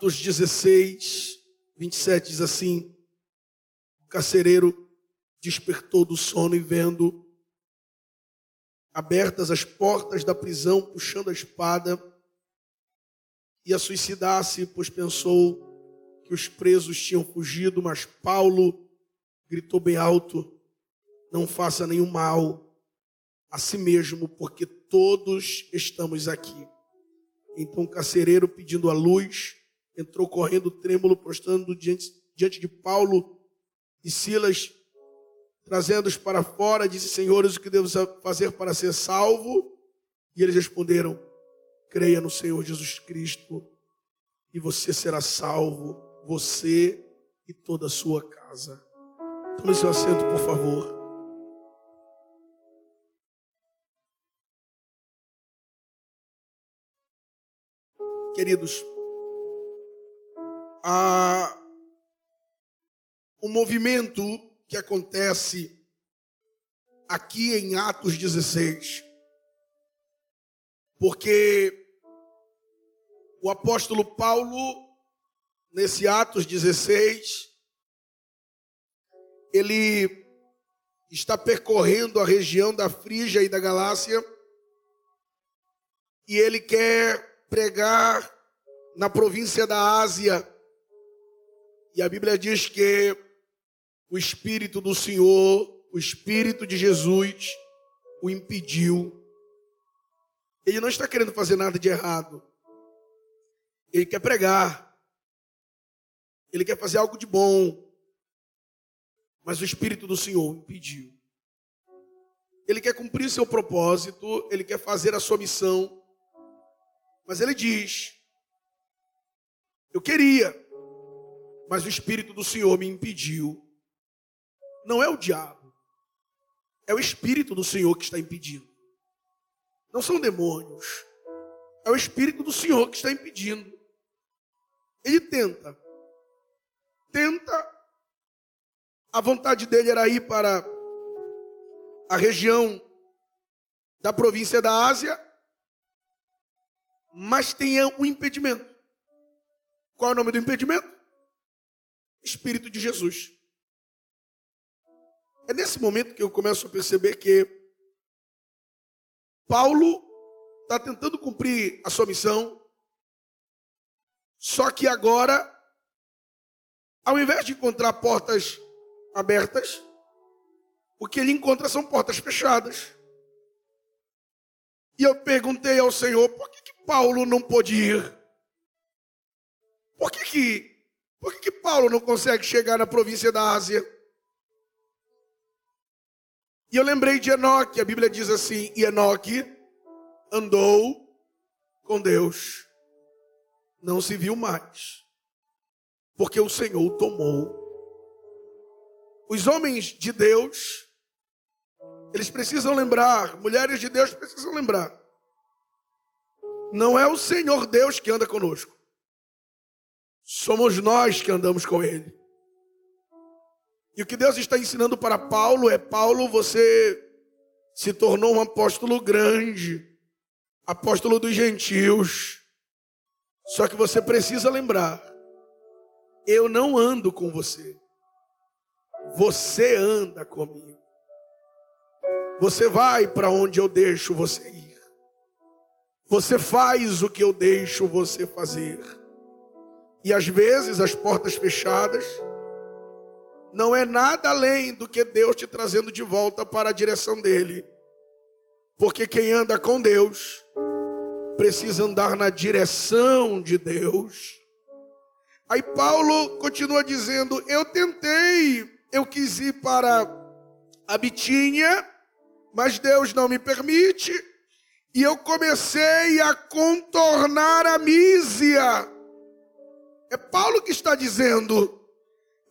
Atos 16, 27 diz assim: O carcereiro despertou do sono e vendo abertas as portas da prisão, puxando a espada, ia suicidar-se, pois pensou que os presos tinham fugido, mas Paulo gritou bem alto: Não faça nenhum mal a si mesmo, porque todos estamos aqui. Então o carcereiro, pedindo a luz, entrou correndo trêmulo, prostrando diante, diante de Paulo e Silas, trazendo-os para fora, disse: Senhores, o que devo fazer para ser salvo? E eles responderam: Creia no Senhor Jesus Cristo e você será salvo, você e toda a sua casa. Tome seu assento, por favor. Queridos, um movimento que acontece aqui em Atos 16, porque o apóstolo Paulo, nesse Atos 16, ele está percorrendo a região da Frígia e da Galácia e ele quer pregar na província da Ásia. E a Bíblia diz que o Espírito do Senhor, o Espírito de Jesus, o impediu. Ele não está querendo fazer nada de errado. Ele quer pregar. Ele quer fazer algo de bom. Mas o Espírito do Senhor impediu. Ele quer cumprir seu propósito, ele quer fazer a sua missão. Mas ele diz: Eu queria, mas o Espírito do Senhor me impediu. Não é o diabo, é o Espírito do Senhor que está impedindo. Não são demônios, é o Espírito do Senhor que está impedindo. Ele tenta, tenta. A vontade dele era ir para a região da província da Ásia, mas tenha um impedimento. Qual é o nome do impedimento? Espírito de Jesus. É nesse momento que eu começo a perceber que Paulo está tentando cumprir a sua missão, só que agora, ao invés de encontrar portas abertas, o que ele encontra são portas fechadas. E eu perguntei ao Senhor, por que, que Paulo não pôde ir? Por que que, por que Paulo não consegue chegar na província da Ásia? E eu lembrei de Enoque, a Bíblia diz assim, e Enoque andou com Deus, não se viu mais, porque o Senhor o tomou. Os homens de Deus eles precisam lembrar, mulheres de Deus precisam lembrar. Não é o Senhor Deus que anda conosco. Somos nós que andamos com Ele. E o que Deus está ensinando para Paulo é: Paulo, você se tornou um apóstolo grande, apóstolo dos gentios. Só que você precisa lembrar: eu não ando com você, você anda comigo. Você vai para onde eu deixo você ir. Você faz o que eu deixo você fazer. E às vezes as portas fechadas não é nada além do que Deus te trazendo de volta para a direção dele. Porque quem anda com Deus precisa andar na direção de Deus. Aí Paulo continua dizendo: Eu tentei, eu quis ir para a Bitínia, mas Deus não me permite, e eu comecei a contornar a Mísia. É Paulo que está dizendo,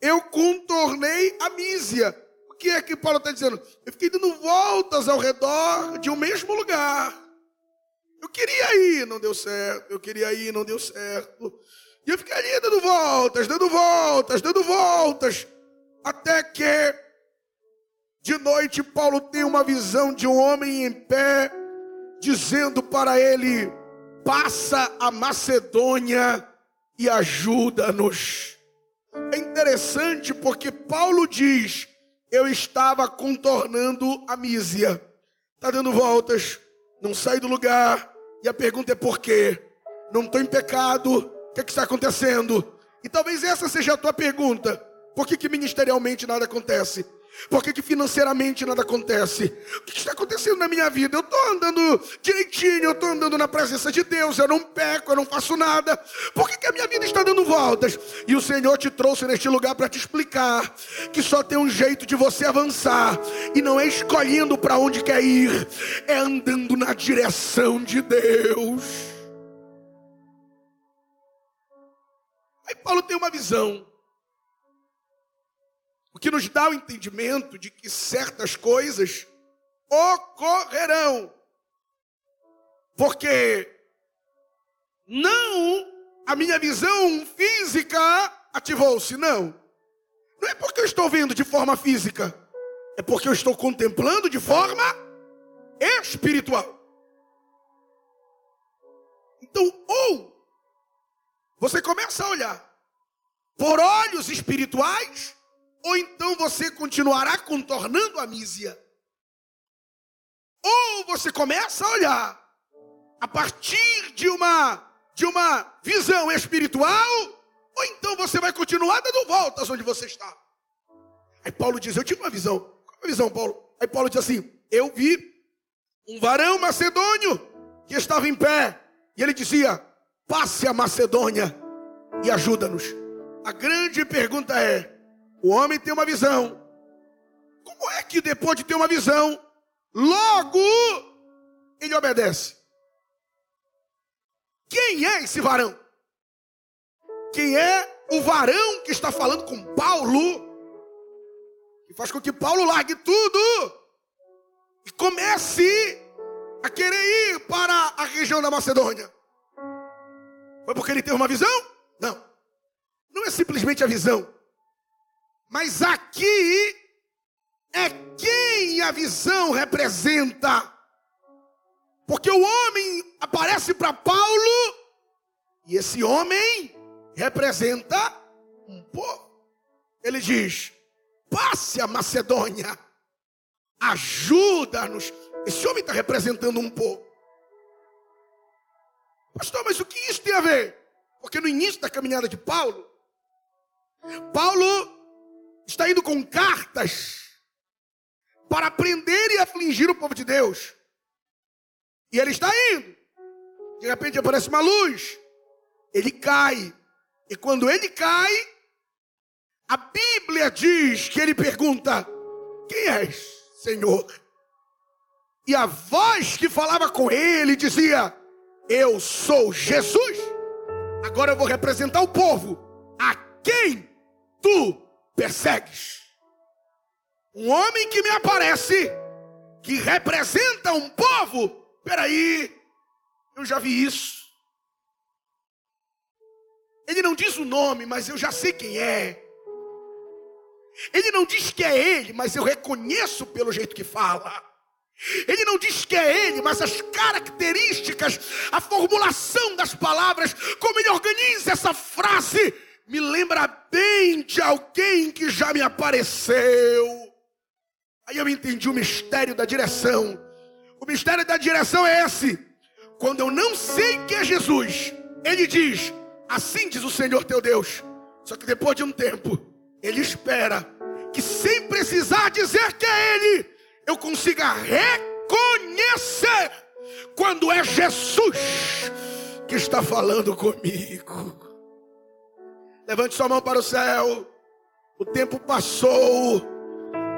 eu contornei a Mísia. O que é que Paulo está dizendo? Eu fiquei dando voltas ao redor de um mesmo lugar. Eu queria ir, não deu certo. Eu queria ir, não deu certo. E eu ficaria dando voltas, dando voltas, dando voltas, até que de noite, Paulo tem uma visão de um homem em pé, dizendo para ele: passa a Macedônia e ajuda-nos. É interessante porque Paulo diz: Eu estava contornando a mísia, está dando voltas, não sai do lugar, e a pergunta é por quê? Não estou em pecado, o que, é que está acontecendo? E talvez essa seja a tua pergunta: por que, que ministerialmente nada acontece? Por que, que financeiramente nada acontece? O que está acontecendo na minha vida? Eu estou andando direitinho, eu estou andando na presença de Deus, eu não peco, eu não faço nada. Por que, que a minha vida está dando voltas? E o Senhor te trouxe neste lugar para te explicar que só tem um jeito de você avançar, e não é escolhendo para onde quer ir, é andando na direção de Deus. Aí Paulo tem uma visão que nos dá o entendimento de que certas coisas ocorrerão. Porque não a minha visão física ativou-se, não. Não é porque eu estou vendo de forma física, é porque eu estou contemplando de forma espiritual. Então, ou você começa a olhar por olhos espirituais, ou então você continuará contornando a mísia. Ou você começa a olhar a partir de uma de uma visão espiritual, ou então você vai continuar dando voltas onde você está. Aí Paulo diz: Eu tive uma visão. Qual é a visão, Paulo? Aí Paulo diz assim: Eu vi um varão macedônio que estava em pé, e ele dizia: Passe a Macedônia e ajuda-nos. A grande pergunta é: o homem tem uma visão. Como é que depois de ter uma visão, logo ele obedece? Quem é esse varão? Quem é o varão que está falando com Paulo? Que faz com que Paulo largue tudo e comece a querer ir para a região da Macedônia. Foi porque ele teve uma visão? Não. Não é simplesmente a visão. Mas aqui é quem a visão representa. Porque o homem aparece para Paulo e esse homem representa um povo. Ele diz: passe a Macedônia, ajuda-nos. Esse homem está representando um povo. Pastor, mas o que isso tem a ver? Porque no início da caminhada de Paulo, Paulo está indo com cartas para prender e afligir o povo de Deus. E ele está indo. De repente aparece uma luz. Ele cai. E quando ele cai, a Bíblia diz que ele pergunta: Quem és, Senhor? E a voz que falava com ele dizia: Eu sou Jesus. Agora eu vou representar o povo. A quem tu persegues. Um homem que me aparece, que representa um povo. Peraí, eu já vi isso. Ele não diz o nome, mas eu já sei quem é. Ele não diz que é ele, mas eu reconheço pelo jeito que fala. Ele não diz que é ele, mas as características, a formulação das palavras, como ele organiza essa frase, me lembra bem de alguém que já me apareceu. Aí eu entendi o mistério da direção. O mistério da direção é esse. Quando eu não sei que é Jesus, ele diz: Assim diz o Senhor teu Deus. Só que depois de um tempo, ele espera que sem precisar dizer que é ele, eu consiga reconhecer quando é Jesus que está falando comigo. Levante sua mão para o céu. O tempo passou.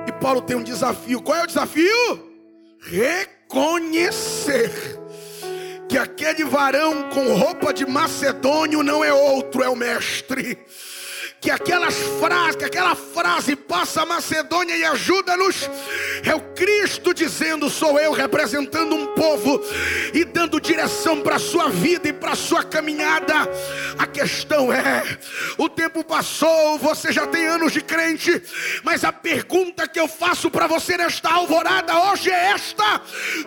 E Paulo tem um desafio. Qual é o desafio? Reconhecer que aquele varão com roupa de macedônio não é outro, é o mestre que aquelas frases, que aquela frase passa a Macedônia e ajuda-nos, é o Cristo dizendo: sou eu representando um povo e dando direção para a sua vida e para a sua caminhada. A questão é: o tempo passou, você já tem anos de crente, mas a pergunta que eu faço para você nesta alvorada hoje é esta: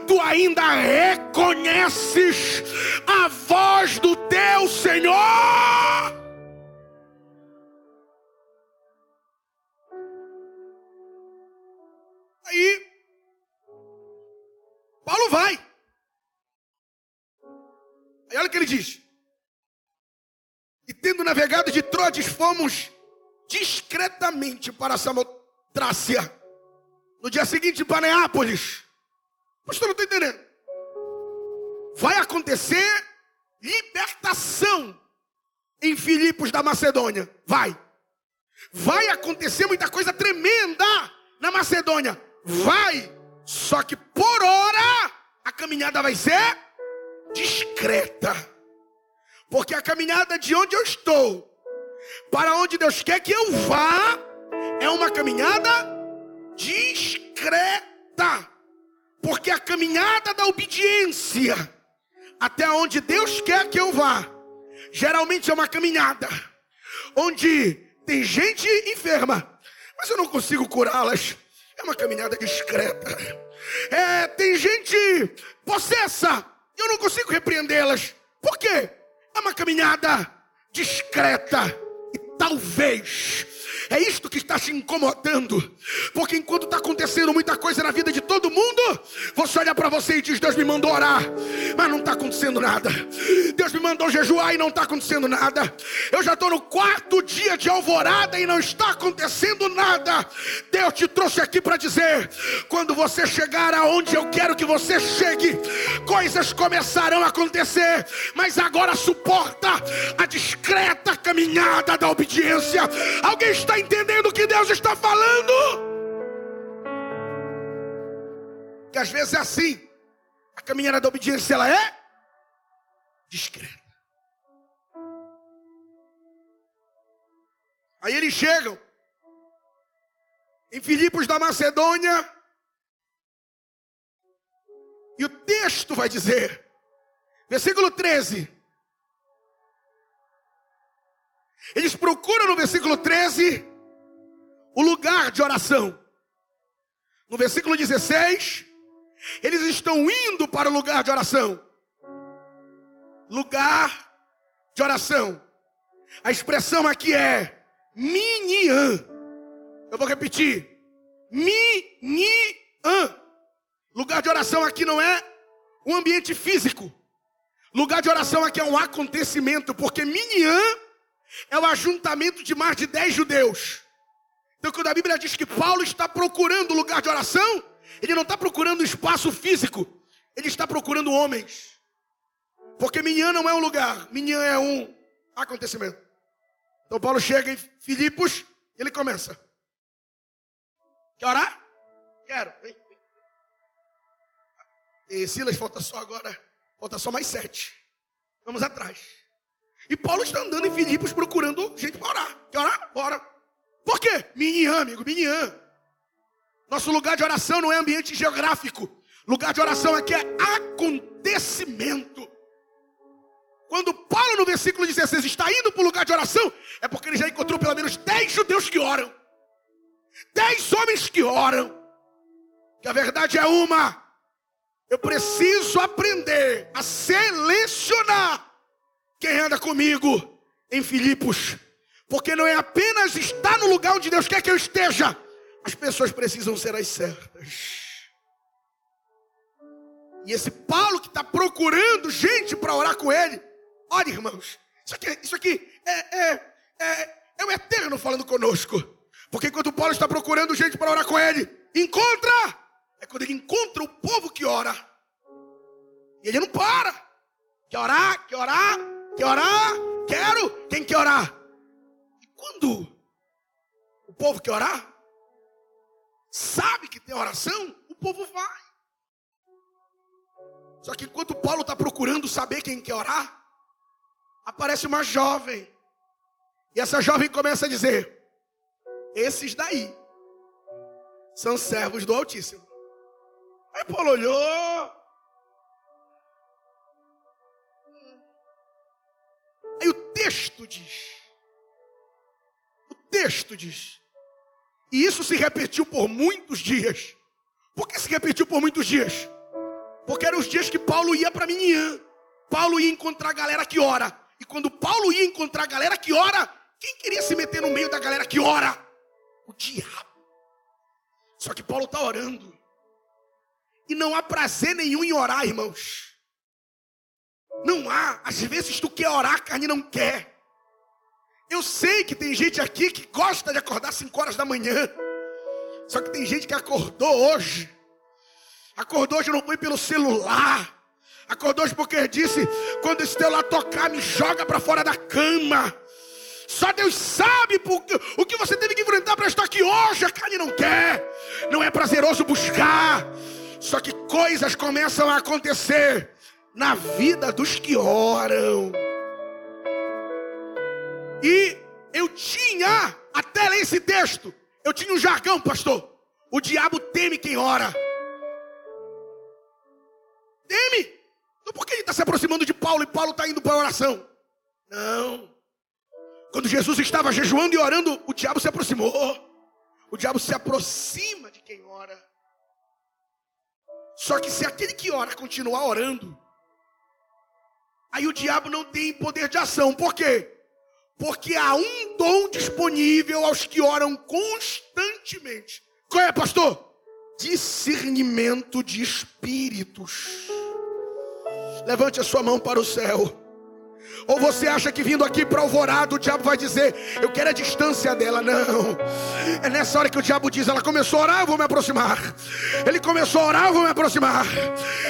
tu ainda reconheces a voz do teu Senhor? Ele diz: E tendo navegado de Troades, fomos discretamente para Samotrácia. No dia seguinte, para Neápolis. Pastor, não estou entendendo. Vai acontecer libertação em Filipos da Macedônia. Vai. Vai acontecer muita coisa tremenda na Macedônia. Vai. Só que por hora a caminhada vai ser discreta. Porque a caminhada de onde eu estou para onde Deus quer que eu vá é uma caminhada discreta. Porque a caminhada da obediência até onde Deus quer que eu vá, geralmente é uma caminhada onde tem gente enferma, mas eu não consigo curá-las. É uma caminhada discreta. É, tem gente possessa, eu não consigo repreendê-las. Por quê? É uma caminhada discreta. E talvez é isto que está te incomodando. Porque enquanto está acontecendo muita coisa na vida de todo mundo, você olha para você e diz: Deus me mandou orar, mas não está acontecendo nada. Deus me mandou jejuar e não está acontecendo nada. Eu já estou no quarto dia de alvorada e não está acontecendo nada. Deus te trouxe aqui para dizer: quando você chegar aonde eu quero que você chegue, coisas começarão a acontecer, mas agora suporta a discreta caminhada da obediência. Alguém está está entendendo o que Deus está falando? Que às vezes é assim. A caminhada da obediência ela é discreta. Aí eles chegam em Filipos da Macedônia. E o texto vai dizer, versículo 13: Eles procuram no versículo 13 o lugar de oração. No versículo 16, eles estão indo para o lugar de oração. Lugar de oração. A expressão aqui é minian. Eu vou repetir. Minian. Lugar de oração aqui não é um ambiente físico. Lugar de oração aqui é um acontecimento, porque minian é o ajuntamento de mais de dez judeus. Então, quando a Bíblia diz que Paulo está procurando lugar de oração, ele não está procurando espaço físico, ele está procurando homens. Porque Minhã não é um lugar, Minhã é um acontecimento. Então, Paulo chega em Filipos e ele começa: Quer orar? Quero. Vem. E Silas, falta só agora, falta só mais sete. Vamos atrás. E Paulo está andando em Filipos procurando gente para orar. Quer orar? Ora. Por quê? Minian, amigo, Minian. Nosso lugar de oração não é ambiente geográfico. Lugar de oração aqui é acontecimento. Quando Paulo, no versículo 16, está indo para o lugar de oração, é porque ele já encontrou pelo menos 10 judeus que oram. 10 homens que oram. Que a verdade é uma. Eu preciso aprender a selecionar quem anda comigo em Filipos, porque não é apenas estar no lugar onde Deus quer que eu esteja, as pessoas precisam ser as certas. E esse Paulo que está procurando gente para orar com ele, olha irmãos, isso aqui, isso aqui é, é, é, é o eterno falando conosco. Porque quando Paulo está procurando gente para orar com ele, encontra, é quando ele encontra o povo que ora. E ele não para. Quer orar, quer orar, Quer orar? Quero. Quem quer orar? Quando o povo quer orar, sabe que tem oração, o povo vai. Só que enquanto Paulo está procurando saber quem quer orar, aparece uma jovem. E essa jovem começa a dizer: Esses daí são servos do Altíssimo. Aí Paulo olhou, texto diz. O texto diz. E isso se repetiu por muitos dias. Por que se repetiu por muitos dias? Porque eram os dias que Paulo ia para Miniã. Paulo ia encontrar a galera que ora. E quando Paulo ia encontrar a galera que ora, quem queria se meter no meio da galera que ora? O diabo. Só que Paulo está orando. E não há prazer nenhum em orar, irmãos. Não há. Às vezes tu quer orar, a carne não quer. Eu sei que tem gente aqui que gosta de acordar 5 horas da manhã. Só que tem gente que acordou hoje. Acordou hoje não foi pelo celular. Acordou hoje porque disse: quando esse teu lá tocar, me joga para fora da cama. Só Deus sabe o que você teve que enfrentar para estar aqui hoje. A carne não quer, não é prazeroso buscar. Só que coisas começam a acontecer na vida dos que oram. E eu tinha, até ler esse texto, eu tinha um jargão, pastor. O diabo teme quem ora. Teme. Então por que ele está se aproximando de Paulo e Paulo está indo para a oração? Não. Quando Jesus estava jejuando e orando, o diabo se aproximou. O diabo se aproxima de quem ora. Só que se aquele que ora continuar orando, aí o diabo não tem poder de ação. Por quê? Porque há um dom disponível aos que oram constantemente. Qual é, pastor? Discernimento de espíritos. Levante a sua mão para o céu. Ou você acha que vindo aqui para Alvorada o diabo vai dizer, eu quero a distância dela? Não. É nessa hora que o diabo diz, ela começou a orar, eu vou me aproximar. Ele começou a orar, eu vou me aproximar.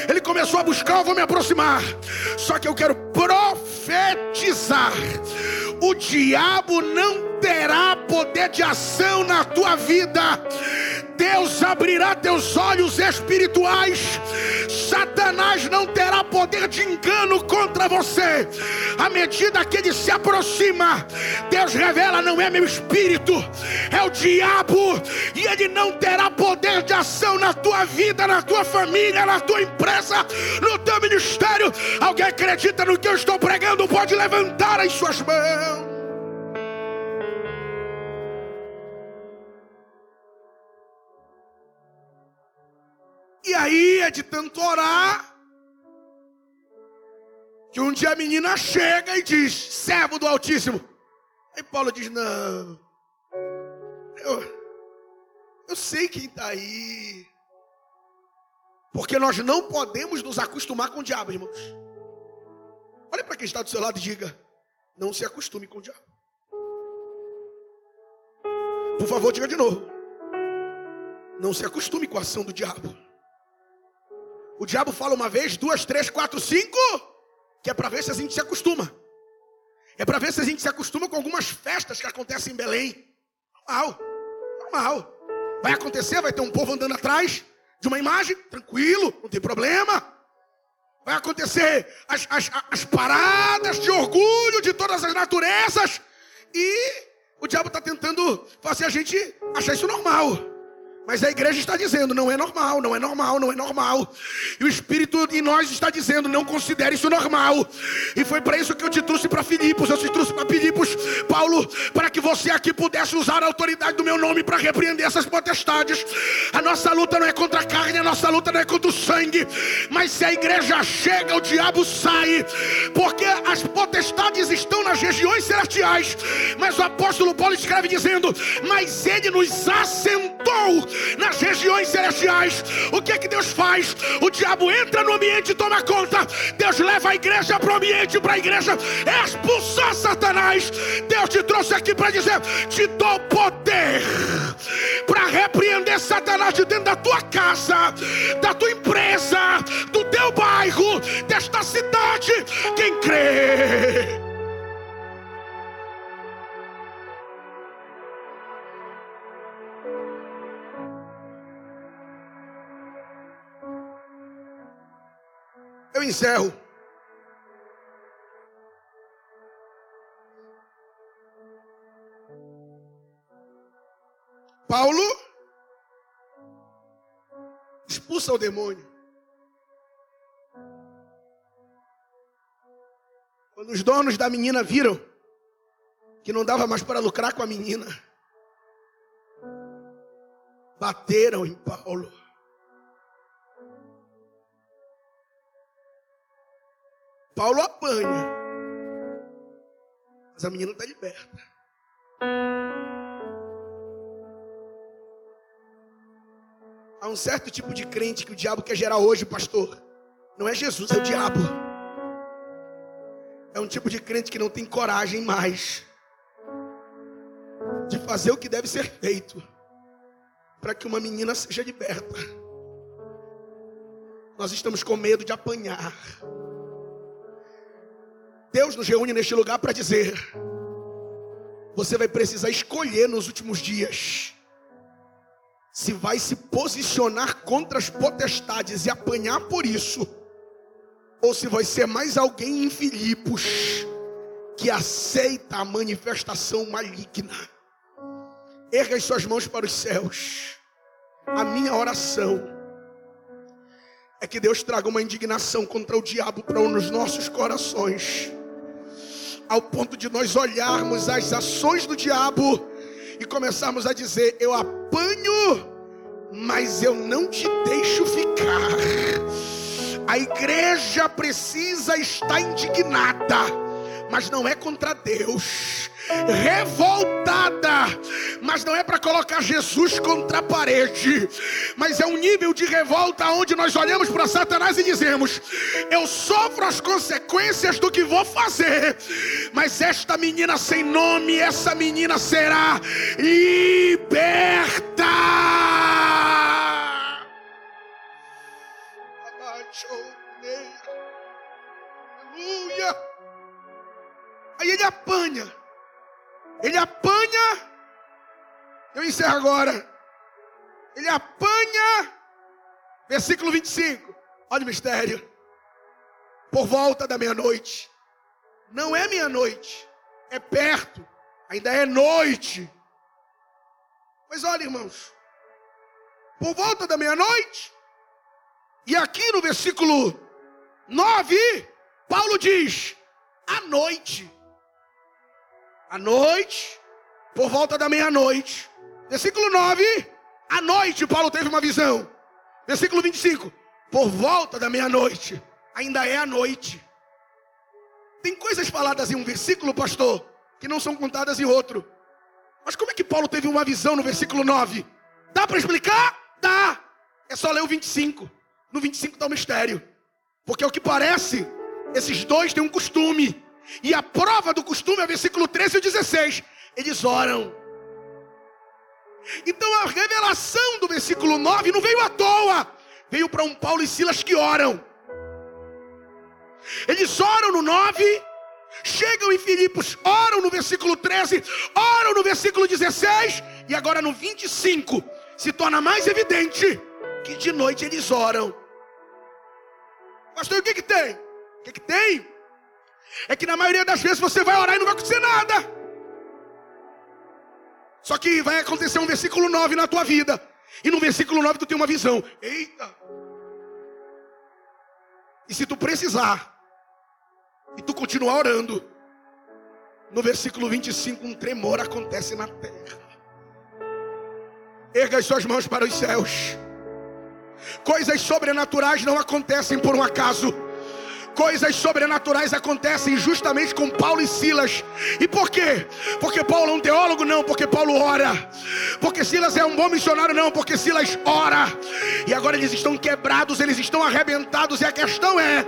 Ele começou a buscar, eu vou me aproximar. Só que eu quero profetizar. O diabo não terá poder de ação na tua vida. Deus abrirá teus olhos espirituais. Satanás não terá poder de engano contra você. À medida que ele se aproxima, Deus revela: não é meu espírito, é o diabo. E ele não terá poder de ação na tua vida, na tua família, na tua empresa, no teu ministério. Alguém acredita no que eu estou pregando? Pode levantar as suas mãos. E aí é de tanto orar que um dia a menina chega e diz: servo do Altíssimo. Aí Paulo diz: não, eu, eu sei quem está aí. Porque nós não podemos nos acostumar com o diabo, irmãos. Olhe para quem está do seu lado e diga: não se acostume com o diabo. Por favor, diga de novo. Não se acostume com a ação do diabo. O diabo fala uma vez, duas, três, quatro, cinco, que é para ver se a gente se acostuma. É para ver se a gente se acostuma com algumas festas que acontecem em Belém. Normal, normal. Vai acontecer, vai ter um povo andando atrás de uma imagem, tranquilo, não tem problema. Vai acontecer as, as, as paradas de orgulho de todas as naturezas. E o diabo está tentando fazer a gente achar isso normal. Mas a igreja está dizendo, não é normal, não é normal, não é normal. E o Espírito em nós está dizendo, não considere isso normal. E foi para isso que eu te trouxe para Filipos, eu te trouxe para Filipos, Paulo, para que você aqui pudesse usar a autoridade do meu nome para repreender essas potestades. A nossa luta não é contra a carne, a nossa luta não é contra o sangue. Mas se a igreja chega, o diabo sai. Porque as potestades estão nas regiões celestiais. Mas o apóstolo Paulo escreve dizendo: Mas ele nos assentou nas regiões celestiais. O que é que Deus faz? O diabo entra no ambiente e toma conta. Deus leva a igreja para o ambiente, para a igreja expulsar Satanás. Deus te trouxe aqui para dizer: te dou poder para repreender Satanás de dentro da tua casa, da tua empresa, do teu bairro, desta cidade. Quem crê? Encerro. Paulo expulsa o demônio. Quando os donos da menina viram que não dava mais para lucrar com a menina, bateram em Paulo. Paulo apanha. Mas a menina está liberta. Há um certo tipo de crente que o diabo quer gerar hoje, pastor. Não é Jesus, é o diabo. é um tipo de crente que não tem coragem mais de fazer o que deve ser feito para que uma menina seja liberta. Nós estamos com medo de apanhar. Deus nos reúne neste lugar para dizer: você vai precisar escolher nos últimos dias se vai se posicionar contra as potestades e apanhar por isso, ou se vai ser mais alguém em Filipos que aceita a manifestação maligna. Erga as suas mãos para os céus. A minha oração é que Deus traga uma indignação contra o diabo para os nossos corações, ao ponto de nós olharmos as ações do diabo e começarmos a dizer: Eu apanho, mas eu não te deixo ficar. A igreja precisa estar indignada, mas não é contra Deus revoltada, mas não é para colocar Jesus contra a parede, mas é um nível de revolta onde nós olhamos para Satanás e dizemos: Eu sofro as consequências do que vou fazer, mas esta menina sem nome, essa menina será liberta. Aleluia. Aí ele apanha. Ele apanha. Eu encerro agora. Ele apanha. Versículo 25. Olha o mistério. Por volta da meia-noite. Não é meia-noite. É perto. Ainda é noite. Mas olha, irmãos. Por volta da meia-noite. E aqui no versículo 9, Paulo diz: à noite à noite, por volta da meia-noite. Versículo 9, à noite Paulo teve uma visão. Versículo 25, por volta da meia-noite, ainda é a noite. Tem coisas faladas em um versículo, pastor, que não são contadas em outro. Mas como é que Paulo teve uma visão no versículo 9? Dá para explicar? Dá. É só ler o 25. No 25 está o mistério. Porque ao que parece, esses dois têm um costume. E a prova do costume é versículo 13 e 16. Eles oram. Então a revelação do versículo 9 não veio à toa. Veio para um Paulo e Silas que oram. Eles oram no 9, chegam em Filipos, oram no versículo 13, oram no versículo 16, e agora no 25 se torna mais evidente que de noite eles oram. Pastor, o que, que tem? O que, que tem? É que na maioria das vezes você vai orar e não vai acontecer nada. Só que vai acontecer um versículo 9 na tua vida. E no versículo 9 tu tem uma visão. Eita! E se tu precisar, e tu continuar orando, no versículo 25 um tremor acontece na terra. Erga as suas mãos para os céus. Coisas sobrenaturais não acontecem por um acaso coisas sobrenaturais acontecem justamente com Paulo e Silas. E por quê? Porque Paulo é um teólogo? Não, porque Paulo ora. Porque Silas é um bom missionário? Não, porque Silas ora. E agora eles estão quebrados, eles estão arrebentados. E a questão é: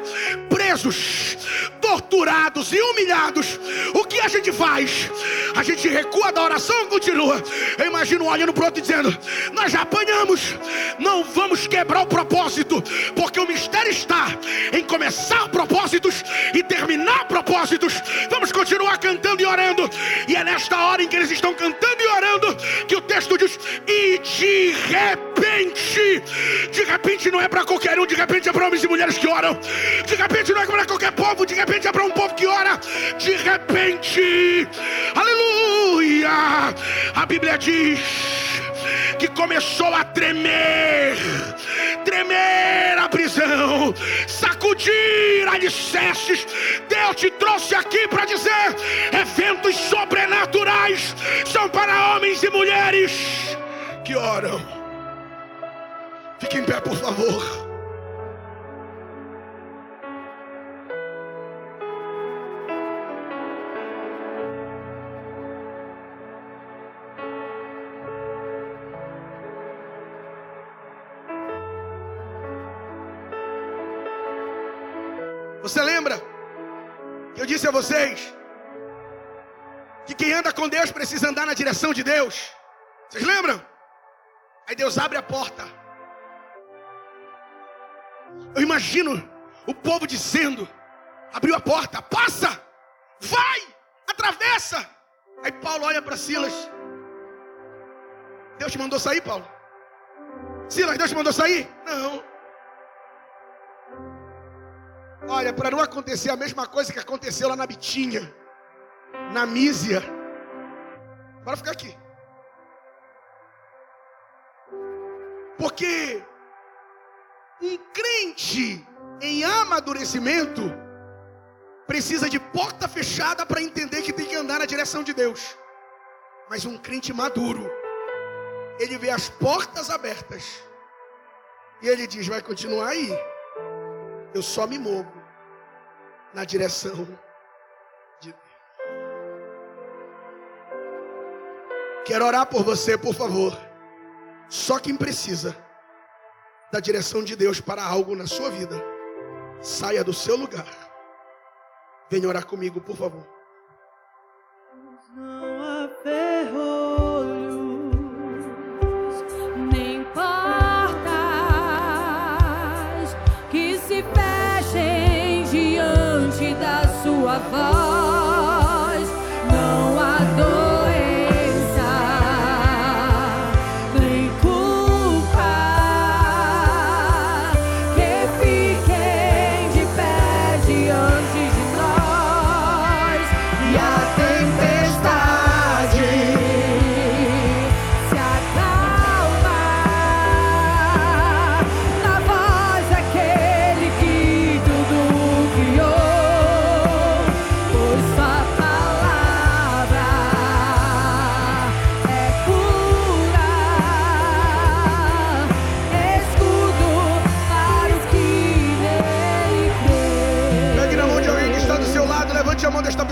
presos, torturados e humilhados, o que a gente faz? A gente recua da oração ou continua? Eu imagino olhando para o outro dizendo: Nós já apanhamos, não vamos quebrar o propósito, porque o mistério está em começar propósitos e terminar propósitos. Vamos continuar cantando e orando. E é nesta hora em que eles estão cantando e orando que o texto diz: E de repente, de repente não é para qualquer um, de repente é para homens e mulheres que oram. De repente não é para qualquer povo, de repente é para um povo que ora. De repente, aleluia. A Bíblia diz que começou a tremer, tremer a prisão, sacudir alicerces. Deus te trouxe aqui para dizer: eventos sobrenaturais são para homens e mulheres que oram. Fique em pé, por favor. Disse a vocês que quem anda com Deus precisa andar na direção de Deus. Vocês lembram? Aí Deus abre a porta. Eu imagino o povo dizendo: abriu a porta, passa, vai, atravessa. Aí Paulo olha para Silas. Deus te mandou sair, Paulo? Silas, Deus te mandou sair? Não. Olha, para não acontecer a mesma coisa que aconteceu lá na Bitinha, na Mísia. Bora ficar aqui. Porque um crente em amadurecimento precisa de porta fechada para entender que tem que andar na direção de Deus. Mas um crente maduro, ele vê as portas abertas e ele diz: vai continuar aí. Eu só me movo na direção de Deus. Quero orar por você, por favor. Só quem precisa da direção de Deus para algo na sua vida, saia do seu lugar. Venha orar comigo, por favor.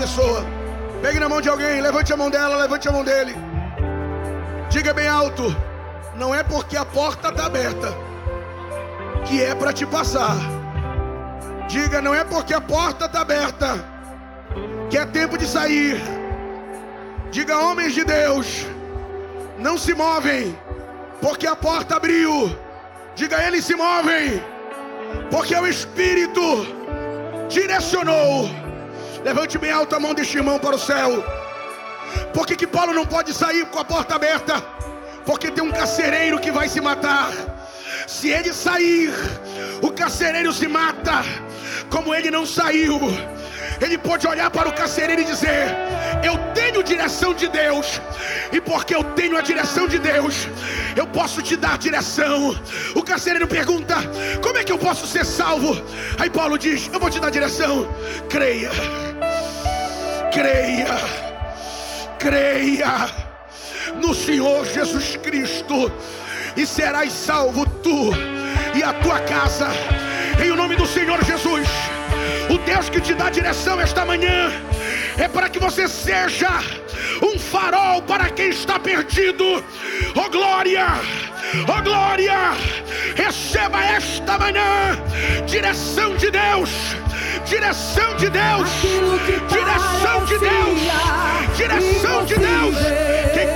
Pessoa. Pegue na mão de alguém, levante a mão dela, levante a mão dele. Diga bem alto: não é porque a porta está aberta que é para te passar. Diga, não é porque a porta está aberta que é tempo de sair. Diga, homens de Deus, não se movem porque a porta abriu. Diga, eles se movem porque o Espírito direcionou. Levante bem alta a mão deste irmão para o céu. Por que, que Paulo não pode sair com a porta aberta? Porque tem um carcereiro que vai se matar. Se ele sair, o carcereiro se mata. Como ele não saiu, ele pode olhar para o carcereiro e dizer: Eu tenho direção de Deus, e porque eu tenho a direção de Deus, eu posso te dar direção. O carcereiro pergunta: Como é que eu posso ser salvo? Aí Paulo diz: Eu vou te dar direção. Creia, creia, creia no Senhor Jesus Cristo, e serás salvo tu e a tua casa, em nome do Senhor Jesus. O Deus que te dá direção esta manhã é para que você seja um farol para quem está perdido. Oh glória! Oh glória! Receba esta manhã direção de Deus direção de Deus, direção de Deus, direção de Deus. Quem